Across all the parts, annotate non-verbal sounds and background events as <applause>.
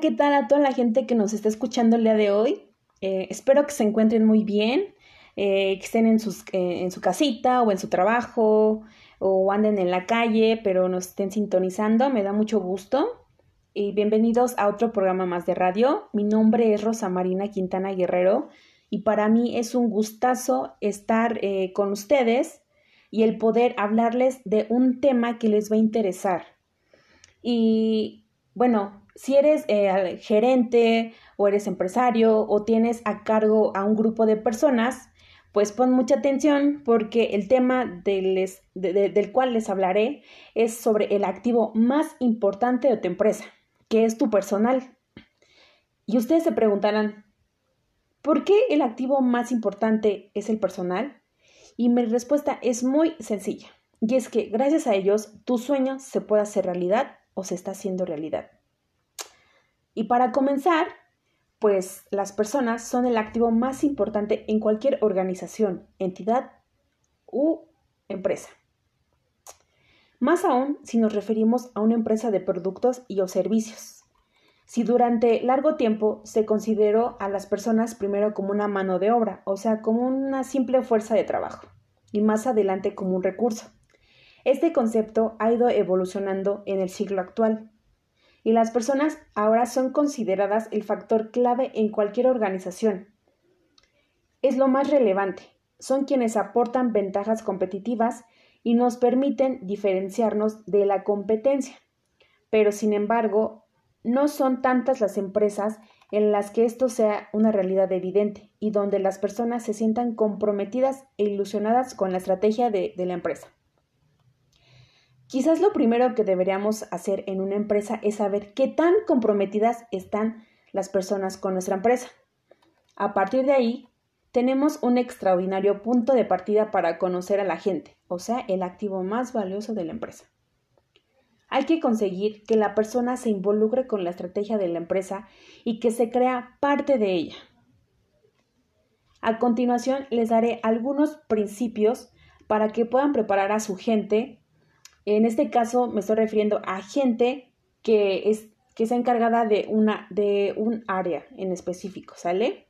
¿qué tal a toda la gente que nos está escuchando el día de hoy? Eh, espero que se encuentren muy bien, eh, que estén en, eh, en su casita o en su trabajo o anden en la calle, pero nos estén sintonizando. Me da mucho gusto. Y bienvenidos a otro programa más de radio. Mi nombre es Rosa Marina Quintana Guerrero y para mí es un gustazo estar con ustedes y el poder hablarles de un tema que les va a interesar. Y bueno, si eres eh, gerente o eres empresario o tienes a cargo a un grupo de personas, pues pon mucha atención porque el tema del, del cual les hablaré es sobre el activo más importante de tu empresa, que es tu personal. Y ustedes se preguntarán, ¿por qué el activo más importante es el personal? Y mi respuesta es muy sencilla, y es que gracias a ellos tu sueño se puede hacer realidad o se está haciendo realidad. Y para comenzar, pues las personas son el activo más importante en cualquier organización, entidad u empresa. Más aún si nos referimos a una empresa de productos y o servicios. Si durante largo tiempo se consideró a las personas primero como una mano de obra, o sea, como una simple fuerza de trabajo, y más adelante como un recurso. Este concepto ha ido evolucionando en el siglo actual, y las personas ahora son consideradas el factor clave en cualquier organización. Es lo más relevante. Son quienes aportan ventajas competitivas y nos permiten diferenciarnos de la competencia. Pero, sin embargo, no son tantas las empresas en las que esto sea una realidad evidente y donde las personas se sientan comprometidas e ilusionadas con la estrategia de, la empresa. Quizás lo primero que deberíamos hacer en una empresa es saber qué tan comprometidas están las personas con nuestra empresa. A partir de ahí, tenemos un extraordinario punto de partida para conocer a la gente, o sea, el activo más valioso de la empresa. Hay que conseguir que la persona se involucre con la estrategia de la empresa y que se crea parte de ella. A continuación les daré algunos principios para que puedan preparar a su gente en este caso me estoy refiriendo a gente que es que está encargada de una de un área en específico, ¿sale?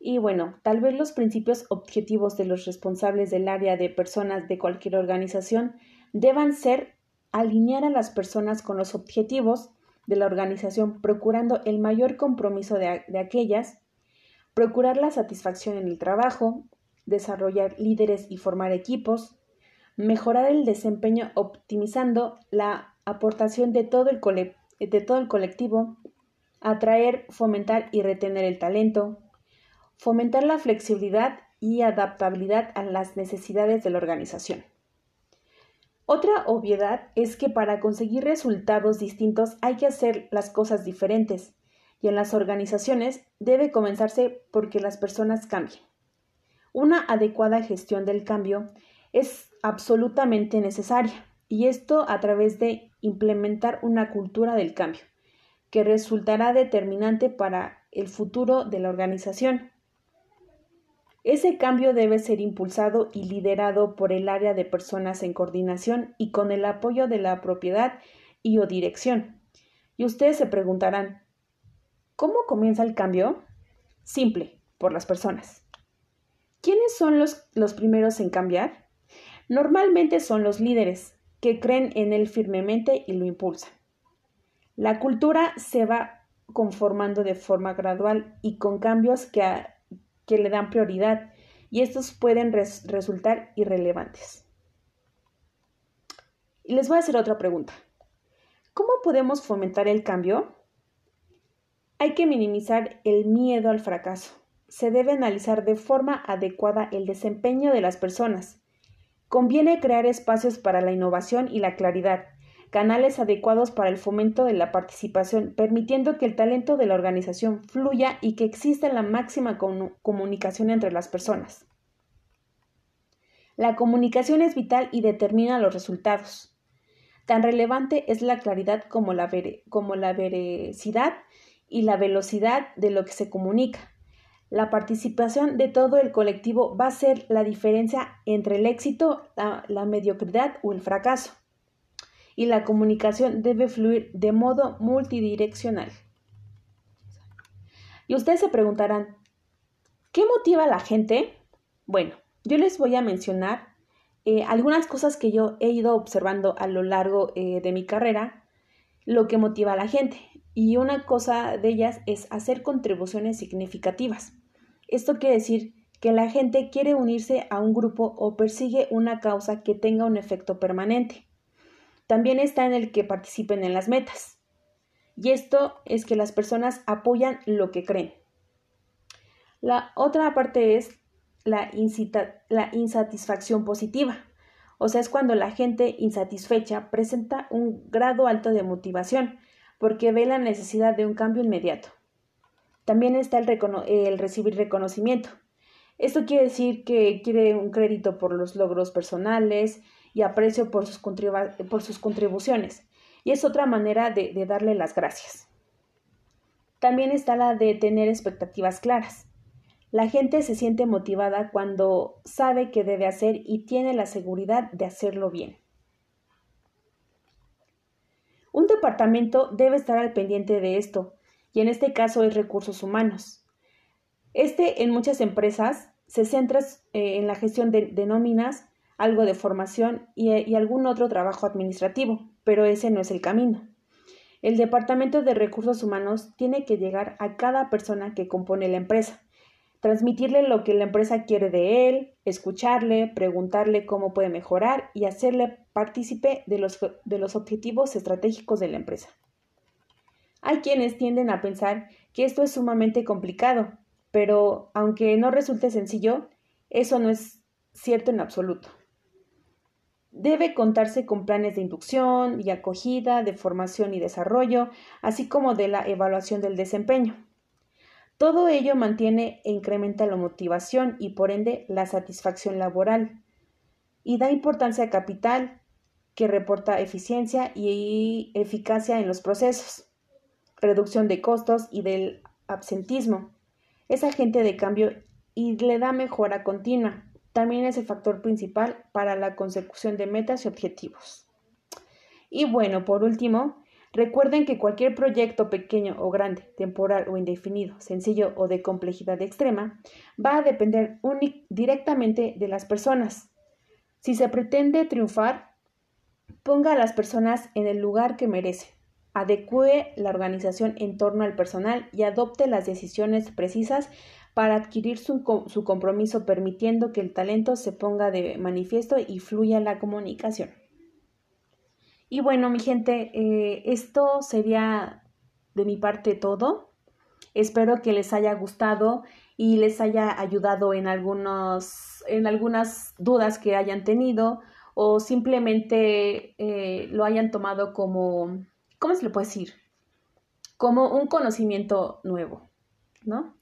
Y bueno, tal vez los principios objetivos de los responsables del área de personas de cualquier organización deban ser alinear a las personas con los objetivos de la organización, procurando el mayor compromiso de, de aquellas, procurar la satisfacción en el trabajo, desarrollar líderes y formar equipos, mejorar el desempeño optimizando la aportación de todo el, colectivo, atraer, fomentar y retener el talento, fomentar la flexibilidad y adaptabilidad a las necesidades de la organización. Otra obviedad es que para conseguir resultados distintos hay que hacer las cosas diferentes y en las organizaciones debe comenzarse porque las personas cambien. Una adecuada gestión del cambio es absolutamente necesaria y esto a través de implementar una cultura del cambio que resultará determinante para el futuro de la organización. Ese cambio debe ser impulsado y liderado por el área de personas en coordinación y con el apoyo de la propiedad y o dirección. Y ustedes se preguntarán, ¿cómo comienza el cambio? Simple, por las personas. ¿Quiénes son los, los primeros en cambiar? Normalmente son los líderes, que creen en él firmemente y lo impulsan. La cultura se va conformando de forma gradual y con cambios que, le dan prioridad y estos pueden resultar irrelevantes. Y les voy a hacer otra pregunta. ¿Cómo podemos fomentar el cambio? Hay que minimizar el miedo al fracaso. Se debe analizar de forma adecuada el desempeño de las personas Conviene crear espacios para la innovación y la claridad, canales adecuados para el fomento de la participación, permitiendo que el talento de la organización fluya y que exista la máxima comunicación entre las personas. La comunicación es vital y determina los resultados. Tan relevante es la claridad como la, veracidad y la velocidad de lo que se comunica. La participación de todo el colectivo va a ser la diferencia entre el éxito, la, mediocridad o el fracaso. Y la comunicación debe fluir de modo multidireccional. Y ustedes se preguntarán, ¿qué motiva a la gente? Bueno, yo les voy a mencionar eh, algunas cosas que yo he ido observando a lo largo eh, de mi carrera, lo que motiva a la gente. Y una cosa de ellas es hacer contribuciones significativas. Esto quiere decir que la gente quiere unirse a un grupo o persigue una causa que tenga un efecto permanente. También está en el que participen en las metas. Y esto es que las personas apoyan lo que creen. La otra parte es la, la insatisfacción positiva. O sea, es cuando la gente insatisfecha presenta un grado alto de motivación porque ve la necesidad de un cambio inmediato. También está el, recibir reconocimiento. Esto quiere decir que quiere un crédito por los logros personales y aprecio por sus, por sus contribuciones. Y es otra manera de, de darle las gracias. También está la de tener expectativas claras. La gente se siente motivada cuando sabe qué debe hacer y tiene la seguridad de hacerlo bien. Un departamento debe estar al pendiente de esto, y en este caso es recursos humanos. Este en muchas empresas se centra eh, en la gestión de, nóminas, algo de formación y, y algún otro trabajo administrativo, pero ese no es el camino. El Departamento de Recursos Humanos tiene que llegar a cada persona que compone la empresa, transmitirle lo que la empresa quiere de él, escucharle, preguntarle cómo puede mejorar y hacerle partícipe de los, de los objetivos estratégicos de la empresa. Hay quienes tienden a pensar que esto es sumamente complicado, pero aunque no resulte sencillo, eso no es cierto en absoluto. Debe contarse con planes de inducción y acogida, de formación y desarrollo, así como de la evaluación del desempeño. Todo ello mantiene e incrementa la motivación y por ende la satisfacción laboral y da importancia a capital que reporta eficiencia y eficacia en los procesos, reducción de costos y del absentismo. Es agente de cambio y le da mejora continua. También es el factor principal para la consecución de metas y objetivos. Y bueno, por último, Recuerden que cualquier proyecto pequeño o grande, temporal o indefinido, sencillo o de complejidad extrema, va a depender directamente de las personas. Si se pretende triunfar, ponga a las personas en el lugar que merecen, adecue la organización en torno al personal y adopte las decisiones precisas para adquirir su, su compromiso permitiendo que el talento se ponga de manifiesto y fluya la comunicación. Y bueno, mi gente, eh, esto sería de mi parte todo. Espero que les haya gustado y les haya ayudado en, algunos, en algunas dudas que hayan tenido o simplemente eh, lo hayan tomado como, ¿cómo se le puede decir? Como un conocimiento nuevo, ¿no?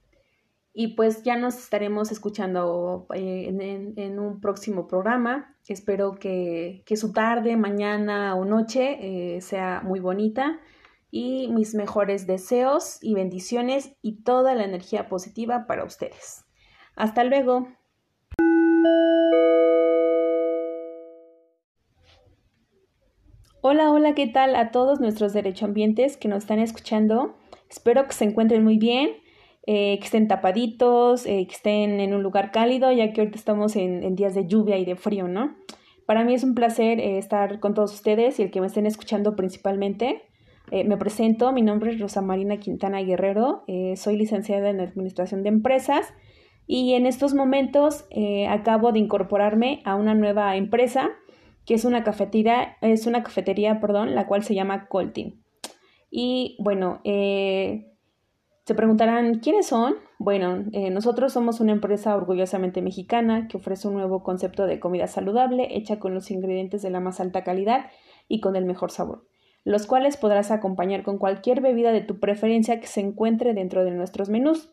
Y pues ya nos estaremos escuchando eh, en, un próximo programa. Espero que, su tarde, mañana o noche eh, sea muy bonita. Y mis mejores deseos y bendiciones y toda la energía positiva para ustedes. Hasta luego. Hola, hola, ¿qué tal a todos nuestros derechoambientes que nos están escuchando? Espero que se encuentren muy bien eh, que estén tapaditos, eh, que estén en un lugar cálido, ya que ahorita estamos en, días de lluvia y de frío, ¿no? Para mí es un placer eh, estar con todos ustedes y el que me estén escuchando principalmente. me presento, mi nombre es Rosa Marina Quintana Guerrero, soy licenciada en Administración de Empresas y en estos momentos acabo de incorporarme a una nueva empresa que es una cafetería, es una cafetería, perdón, la cual se llama Colting. Y bueno, eh, se preguntarán, ¿quiénes son? Bueno, eh, nosotros somos una empresa orgullosamente mexicana que ofrece un nuevo concepto de comida saludable hecha con los ingredientes de la más alta calidad y con el mejor sabor, los cuales podrás acompañar con cualquier bebida de tu preferencia que se encuentre dentro de nuestros menús.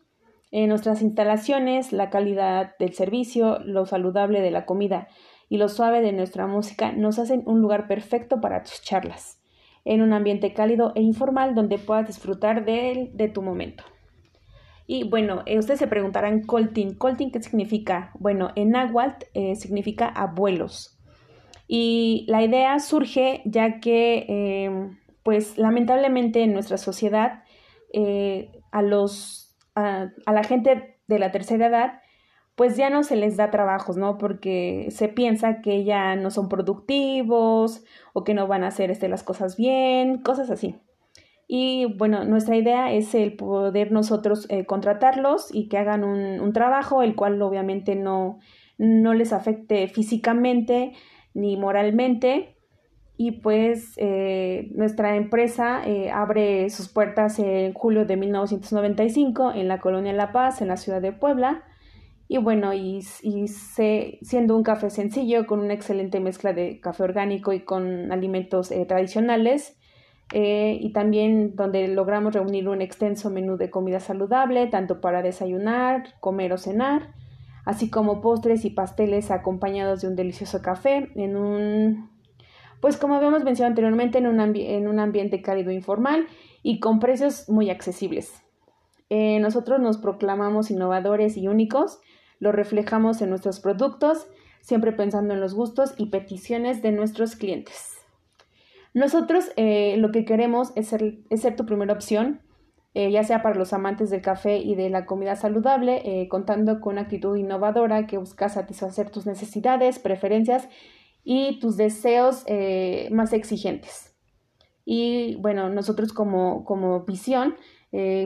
En nuestras instalaciones, la calidad del servicio, lo saludable de la comida y lo suave de nuestra música nos hacen un lugar perfecto para tus charlas en un ambiente cálido e informal donde puedas disfrutar de, de tu momento. Y bueno, eh, ustedes se preguntarán colting. ¿Colting qué significa? Bueno, en náhuatl eh, significa abuelos. Y la idea surge ya que, em, pues lamentablemente en nuestra sociedad, eh, a los a, la gente de la tercera edad, pues ya no se les da trabajos, ¿no? Porque se piensa que ya no son productivos o que no van a hacer este, las cosas bien, cosas así. Y bueno, nuestra idea es el poder nosotros eh, contratarlos y que hagan un, un, trabajo, el cual obviamente no, no les afecte físicamente ni moralmente. Y pues eh, nuestra empresa eh, abre sus puertas en julio de 1995 en la colonia La Paz, en la ciudad de Puebla. Y bueno, y, y siendo un café sencillo, con una excelente mezcla de café orgánico y con alimentos tradicionales, eh, y también donde logramos reunir un extenso menú de comida saludable, tanto para desayunar, comer o cenar, así como postres y pasteles acompañados de un delicioso café en un, pues como habíamos mencionado anteriormente, en un, en un ambiente cálido e informal y con precios muy accesibles. Eh, nosotros nos proclamamos innovadores y únicos, lo reflejamos en nuestros productos, siempre pensando en los gustos y peticiones de nuestros clientes. Nosotros eh, lo que queremos es ser, ser tu primera opción, eh, ya sea para los amantes del café y de la comida saludable, eh, contando con una actitud innovadora que busca satisfacer tus necesidades, preferencias y tus deseos más exigentes. Y bueno, nosotros como, como visión,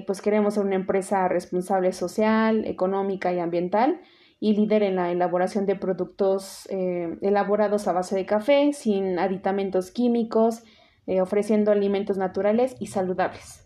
pues queremos ser una empresa responsable social, económica y ambiental y líder en la elaboración de productos eh, elaborados a base de café, sin aditamentos químicos, eh, ofreciendo alimentos naturales y saludables.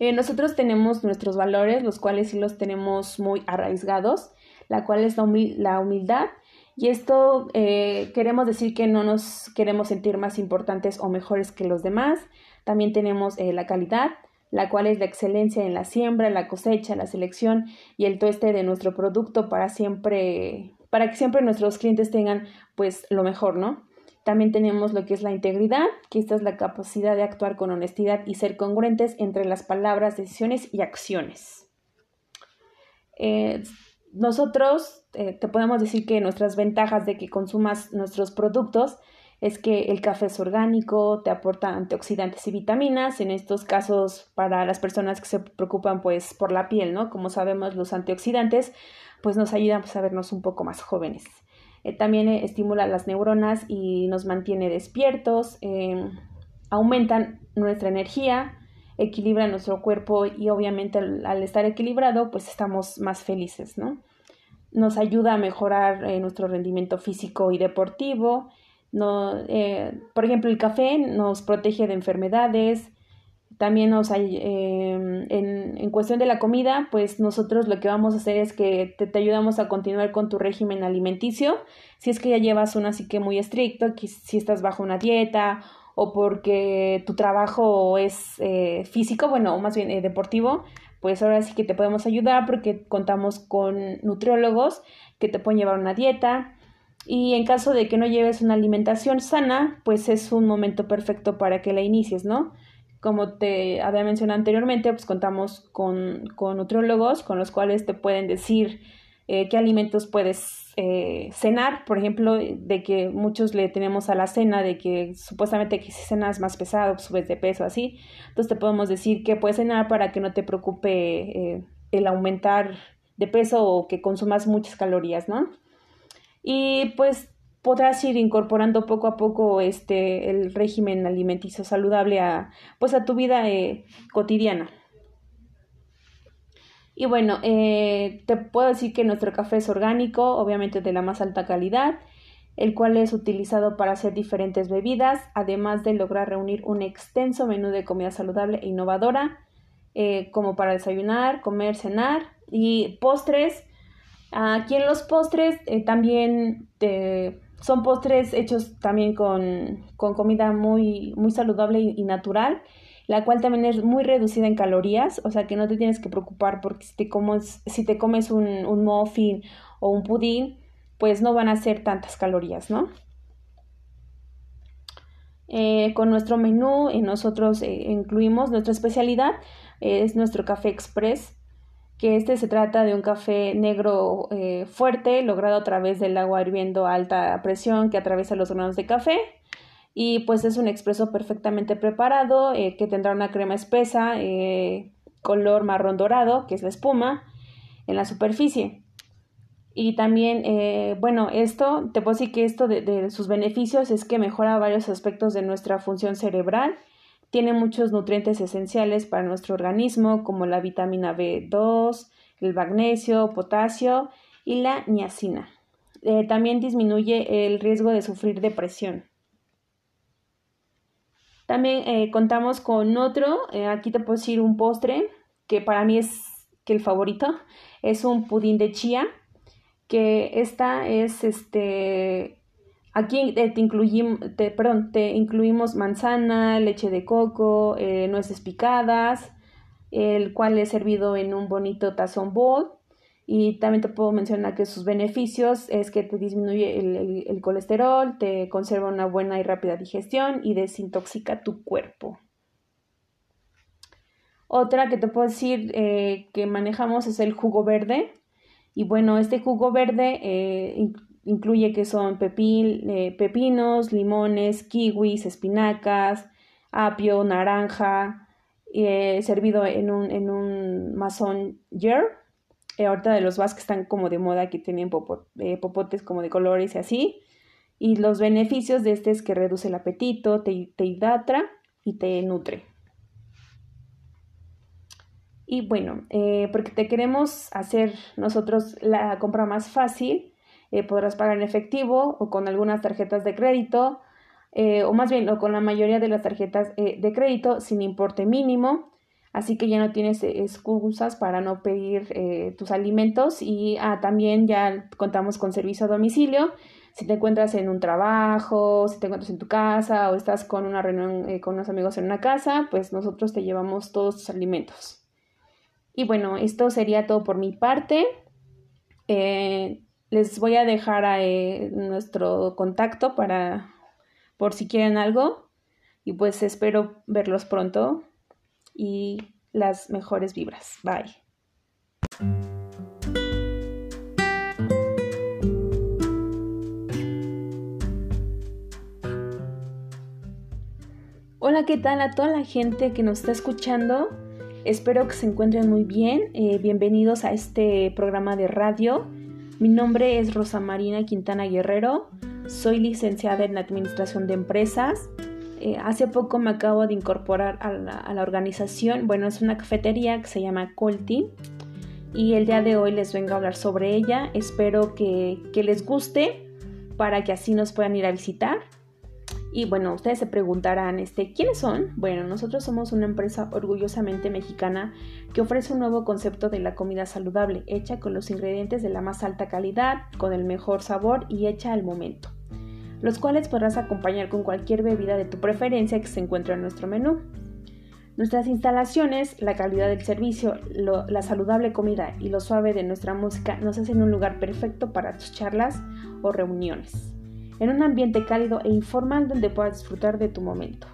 Eh, nosotros tenemos nuestros valores, los cuales sí los tenemos muy arraigados, la cual es la, humildad. Y esto queremos decir que no nos queremos sentir más importantes o mejores que los demás. También tenemos la calidad, la cual es la excelencia en la siembra, la cosecha, la selección y el tueste de nuestro producto para siempre, para que siempre nuestros clientes tengan pues lo mejor, ¿no? También tenemos lo que es la integridad, que esta es la capacidad de actuar con honestidad y ser congruentes entre las palabras, decisiones y acciones. Eh, nosotros eh, te podemos decir que nuestras ventajas de que consumas nuestros productos es que el café es orgánico, te aporta antioxidantes y vitaminas, en estos casos para las personas que se preocupan pues por la piel, ¿no? Como sabemos los antioxidantes pues nos ayudan pues, a vernos un poco más jóvenes. Eh, también eh, estimula las neuronas y nos mantiene despiertos, em, aumentan nuestra energía, equilibra nuestro cuerpo y obviamente al, estar equilibrado pues estamos más felices, ¿no? Nos ayuda a mejorar eh, nuestro rendimiento físico y deportivo, no, eh, por ejemplo, el café nos protege de enfermedades. También nos eh, en, en, cuestión de la comida, pues nosotros lo que vamos a hacer es que te, te, ayudamos a continuar con tu régimen alimenticio. Si es que ya llevas un así que muy estricto, que si estás bajo una dieta o porque tu trabajo es eh, físico, bueno, o más bien eh, deportivo, pues ahora sí que te podemos ayudar porque contamos con nutriólogos que te pueden llevar una dieta. Y en caso de que no lleves una alimentación sana, pues es un momento perfecto para que la inicies, ¿no? Como te había mencionado anteriormente, pues contamos con, con nutriólogos con los cuales te pueden decir eh, qué alimentos puedes eh, cenar, por ejemplo, de que muchos le tenemos a la cena, de que supuestamente que si cenas más pesado, subes de peso, así. Entonces te podemos decir qué puedes cenar para que no te preocupe eh, el aumentar de peso o que consumas muchas calorías, ¿no? Y pues podrás ir incorporando poco a poco este el régimen alimenticio saludable a pues a tu vida eh, cotidiana. Y bueno eh, te puedo decir que nuestro café es orgánico obviamente de la más alta calidad el cual es utilizado para hacer diferentes bebidas además de lograr reunir un extenso menú de comida saludable e innovadora eh, como para desayunar comer cenar y postres Aquí en los postres eh, también son postres hechos también con, comida muy, muy saludable y, natural, la cual también es muy reducida en calorías, o sea que no te tienes que preocupar porque si te comes, si te comes un, muffin o un pudín, pues no van a ser tantas calorías, ¿no? Eh, con nuestro menú eh, nosotros incluimos nuestra especialidad, es nuestro café express que este se trata de un café negro eh, fuerte logrado a través del agua hirviendo a alta presión que atraviesa los granos de café y pues es un expreso perfectamente preparado eh, que tendrá una crema espesa eh, color marrón dorado, que es la espuma, en la superficie. Y también, bueno, esto, te puedo decir que esto de, sus beneficios es que mejora varios aspectos de nuestra función cerebral, tiene muchos nutrientes esenciales para nuestro organismo, como la vitamina B2, el magnesio, potasio y la niacina. Eh, también disminuye el riesgo de sufrir depresión. También eh, contamos con otro, aquí te puedo decir un postre, que para mí es que el favorito, es un pudín de chía que esta es este aquí te, incluimos, perdón, te incluimos manzana, leche de coco, eh, nueces picadas, el cual es servido en un bonito tazón bowl. Y también te puedo mencionar que sus beneficios es que te disminuye el, colesterol, te conserva una buena y rápida digestión y desintoxica tu cuerpo. Otra que te puedo decir eh, que manejamos es el jugo verde. Y bueno, este jugo verde eh, incluye que son eh, pepinos, limones, kiwis, espinacas, apio, naranja, eh, servido en un, en un mason jar. ahorita de los vas que están como de moda, que tienen popotes como de colores y así. Y los beneficios de este es que reduce el apetito, te, te y te nutre. Y bueno, eh, porque te queremos hacer nosotros la compra más fácil, eh, podrás pagar en efectivo o con algunas tarjetas de crédito, eh, o más bien, o con la mayoría de las tarjetas de crédito sin importe mínimo. Así que ya no tienes excusas para no pedir tus alimentos y ah, también ya contamos con servicio a domicilio. Si te encuentras en un trabajo, si te encuentras en tu casa o estás con una reunión con unos amigos en una casa, pues nosotros te llevamos todos tus alimentos. Y bueno, esto sería todo por mi parte. Eh, les voy a dejar eh, nuestro contacto para por si quieren algo. Y pues espero verlos pronto y las mejores vibras. Bye. Hola, ¿qué tal a toda la gente que nos está escuchando? Espero que se encuentren muy bien. Eh, bienvenidos a este programa de radio. Mi nombre es Rosa Marina Quintana Guerrero. Soy licenciada en Administración de Empresas. Eh, hace poco me acabo de incorporar a la, organización. Bueno, es una cafetería que se llama Colti. Y el día de hoy les vengo a hablar sobre ella. Espero que, que les guste para que así nos puedan ir a visitar. Y bueno, ustedes se preguntarán, este, ¿quiénes son? Bueno, nosotros somos una empresa orgullosamente mexicana que ofrece un nuevo concepto de la comida saludable, hecha con los ingredientes de la más alta calidad, con el mejor sabor y hecha al momento, los cuales podrás acompañar con cualquier bebida de tu preferencia que se encuentre en nuestro menú. Nuestras instalaciones, la calidad del servicio, la saludable comida y lo suave de nuestra música nos hacen un lugar perfecto para tus charlas o reuniones en un ambiente cálido e informal donde puedas disfrutar de tu momento.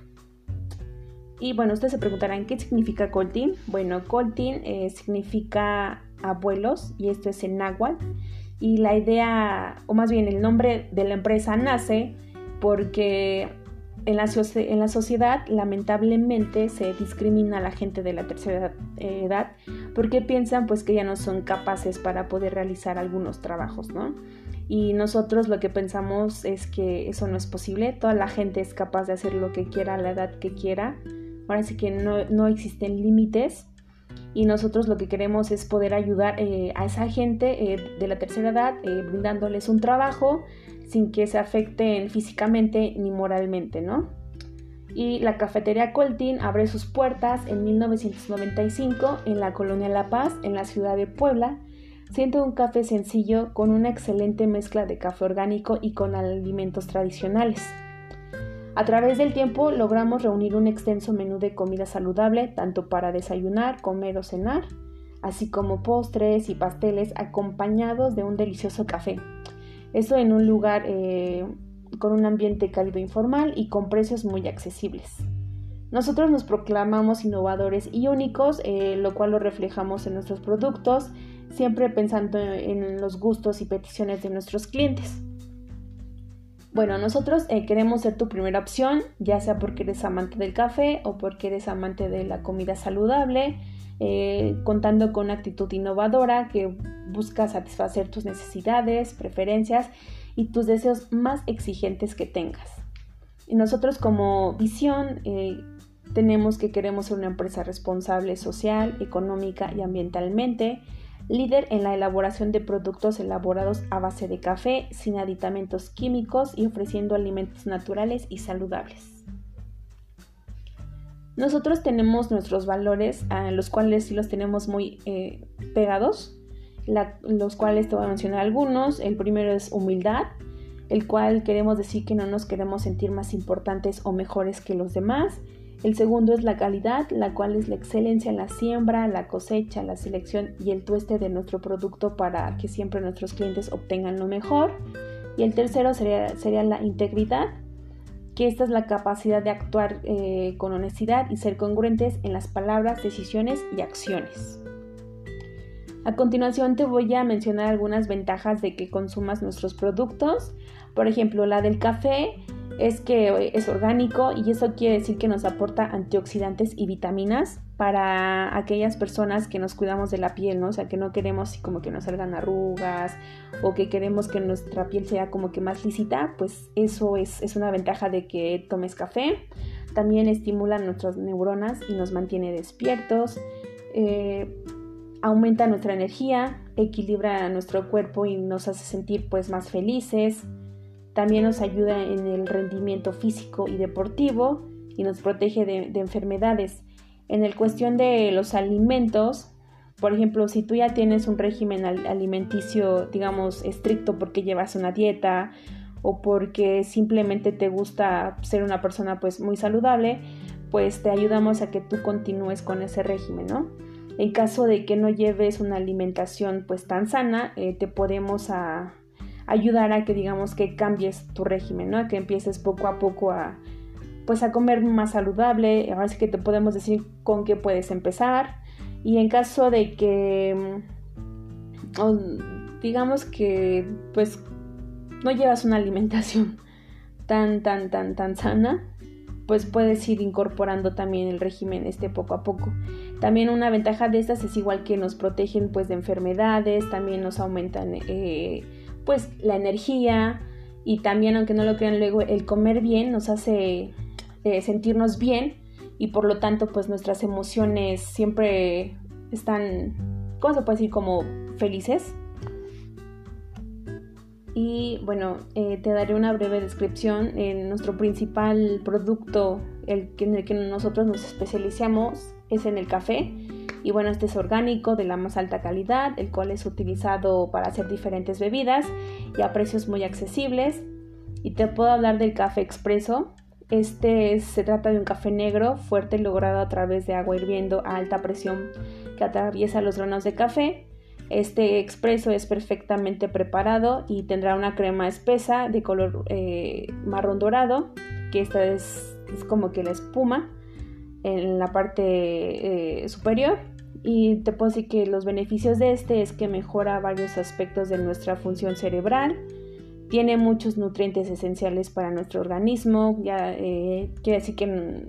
Y bueno, ustedes se preguntarán qué significa Coltin. Bueno, Coltin eh, significa abuelos y esto es en náhuatl. Y la idea, o más bien el nombre de la empresa nace porque en la, en la, sociedad lamentablemente se discrimina a la gente de la tercera edad porque piensan pues que ya no son capaces para poder realizar algunos trabajos, ¿no? Y nosotros lo que pensamos es que eso no es posible, toda la gente es capaz de hacer lo que quiera a la edad que quiera, ahora sí que no, existen límites y nosotros lo que queremos es poder ayudar eh, a esa gente eh, de la tercera edad eh, brindándoles un trabajo sin que se afecten físicamente ni moralmente, ¿no? Y la cafetería Coltín abre sus puertas en 1995 en la colonia La Paz, en la ciudad de Puebla, Siento un café sencillo con una excelente mezcla de café orgánico y con alimentos tradicionales. A través del tiempo logramos reunir un extenso menú de comida saludable tanto para desayunar, comer o cenar, así como postres y pasteles acompañados de un delicioso café. Esto en un lugar eh, con un ambiente cálido informal y con precios muy accesibles. Nosotros nos proclamamos innovadores y únicos, eh, lo cual lo reflejamos en nuestros productos siempre pensando en los gustos y peticiones de nuestros clientes. Bueno, nosotros eh, queremos ser tu primera opción, ya sea porque eres amante del café o porque eres amante de la comida saludable, eh, contando con una actitud innovadora que busca satisfacer tus necesidades, preferencias y tus deseos más exigentes que tengas. Y nosotros como visión eh, tenemos que queremos ser una empresa responsable social, económica y ambientalmente, líder en la elaboración de productos elaborados a base de café, sin aditamentos químicos y ofreciendo alimentos naturales y saludables. Nosotros tenemos nuestros valores, a los cuales sí los tenemos muy eh, pegados, los cuales te voy a mencionar algunos. El primero es humildad, el cual queremos decir que no nos queremos sentir más importantes o mejores que los demás. El segundo es la calidad, la cual es la excelencia en la siembra, la cosecha, la selección y el tueste de nuestro producto para que siempre nuestros clientes obtengan lo mejor. Y el tercero sería, la integridad, que esta es la capacidad de actuar eh, con honestidad y ser congruentes en las palabras, decisiones y acciones. A continuación te voy a mencionar algunas ventajas de que consumas nuestros productos. Por ejemplo, la del café es que es orgánico y eso quiere decir que nos aporta antioxidantes y vitaminas para aquellas personas que nos cuidamos de la piel, ¿no? O sea, que no queremos como que nos salgan arrugas o que queremos que nuestra piel sea como que más lícita, pues eso es, una ventaja de que tomes café. También estimula nuestras neuronas y nos mantiene despiertos. Eh, aumenta nuestra energía, equilibra nuestro cuerpo y nos hace sentir pues más felices. También nos ayuda en el rendimiento físico y deportivo y nos protege de, enfermedades. En el cuestión de los alimentos, por ejemplo, si tú ya tienes un régimen alimenticio, digamos, estricto porque llevas una dieta o porque simplemente te gusta ser una persona pues muy saludable, pues te ayudamos a que tú continúes con ese régimen, ¿no? En caso de que no lleves una alimentación pues tan sana, eh, te podemos ayudar a que digamos que cambies tu régimen, ¿no? Que empieces poco a poco a pues a comer más saludable, ahora sí que te podemos decir con qué puedes empezar y en caso de que mm, digamos que pues no llevas una alimentación <laughs> tan tan tan tan sana, pues puedes ir incorporando también el régimen este poco a poco. También una ventaja de estas es igual que nos protegen pues de enfermedades, también nos aumentan eh, pues la energía y también, aunque no lo crean luego, el comer bien nos hace eh, sentirnos bien y por lo tanto pues nuestras emociones siempre están, ¿cómo se puede decir? Como felices. Y bueno, eh, te daré una breve descripción. En nuestro principal producto, el en el que nosotros nos especializamos, es en el café. Y bueno, este es orgánico de la más alta calidad, el cual es utilizado para hacer diferentes bebidas y a precios muy accesibles. Y te puedo hablar del café expreso. Este se trata de un café negro fuerte logrado a través de agua hirviendo a alta presión que atraviesa los granos de café. Este expreso es perfectamente preparado y tendrá una crema espesa de color eh, marrón dorado, que esta es como que la espuma en la parte eh, superior. Y te puedo decir que los beneficios de este es que mejora varios aspectos de nuestra función cerebral, tiene muchos nutrientes esenciales para nuestro organismo, ya eh, quiere decir que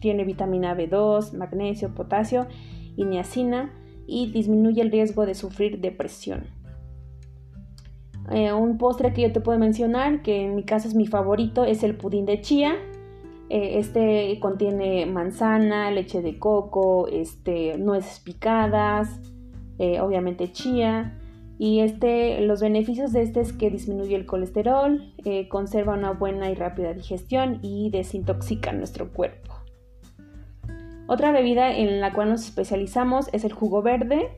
tiene vitamina B2, magnesio, potasio y niacina y disminuye el riesgo de sufrir depresión. Eh, un postre que yo te puedo mencionar, que en mi caso es mi favorito, es el pudín de chía este contiene manzana, leche de coco, este, nueces picadas, eh, obviamente chía. Y este, los beneficios de este es que disminuye el colesterol, eh, conserva una buena y rápida digestión y desintoxica nuestro cuerpo. Otra bebida en la cual nos especializamos es el jugo verde.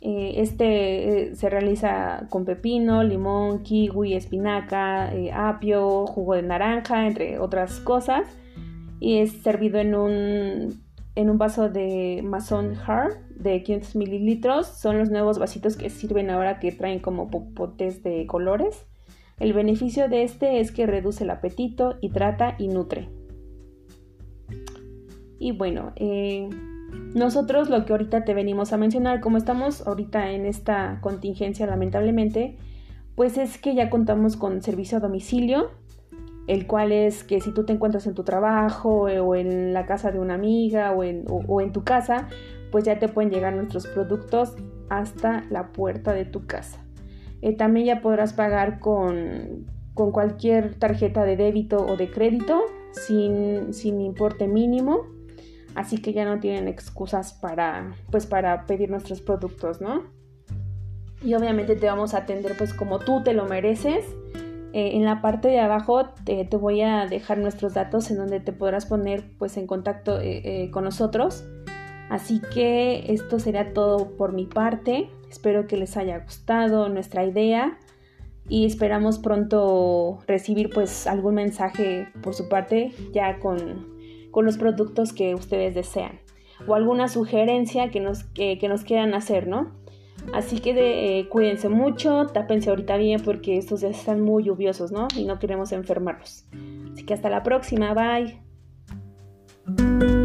este se realiza con pepino, limón, kiwi, espinaca, apio, jugo de naranja, entre otras cosas y es servido en un, en un vaso de Mason Hard de 500 mililitros. Son los nuevos vasitos que sirven ahora que traen como popotes de colores. El beneficio de este es que reduce el apetito, hidrata y nutre. Y bueno, eh, nosotros lo que ahorita te venimos a mencionar, como estamos ahorita en esta contingencia lamentablemente, pues es que ya contamos con servicio a domicilio el cual es que si tú te encuentras en tu trabajo eh, o en la casa de una amiga o en, tu casa, pues ya te pueden llegar nuestros productos hasta la puerta de tu casa. Eh, también ya podrás pagar con, con, cualquier tarjeta de débito o de crédito sin, sin, importe mínimo. Así que ya no tienen excusas para, pues, para pedir nuestros productos, ¿no? Y obviamente te vamos a atender pues como tú te lo mereces. Eh, en la parte de abajo te, voy a dejar nuestros datos en donde te podrás poner pues en contacto eh, con nosotros. Así que esto sería todo por mi parte. Espero que les haya gustado nuestra idea y esperamos pronto recibir pues algún mensaje por su parte ya con, los productos que ustedes desean o alguna sugerencia que nos, que, nos quieran hacer, ¿no? Así que eh, cuídense mucho, tápense ahorita bien porque estos días están muy lluviosos, ¿no? Y no queremos enfermarlos. Así que hasta la próxima, bye.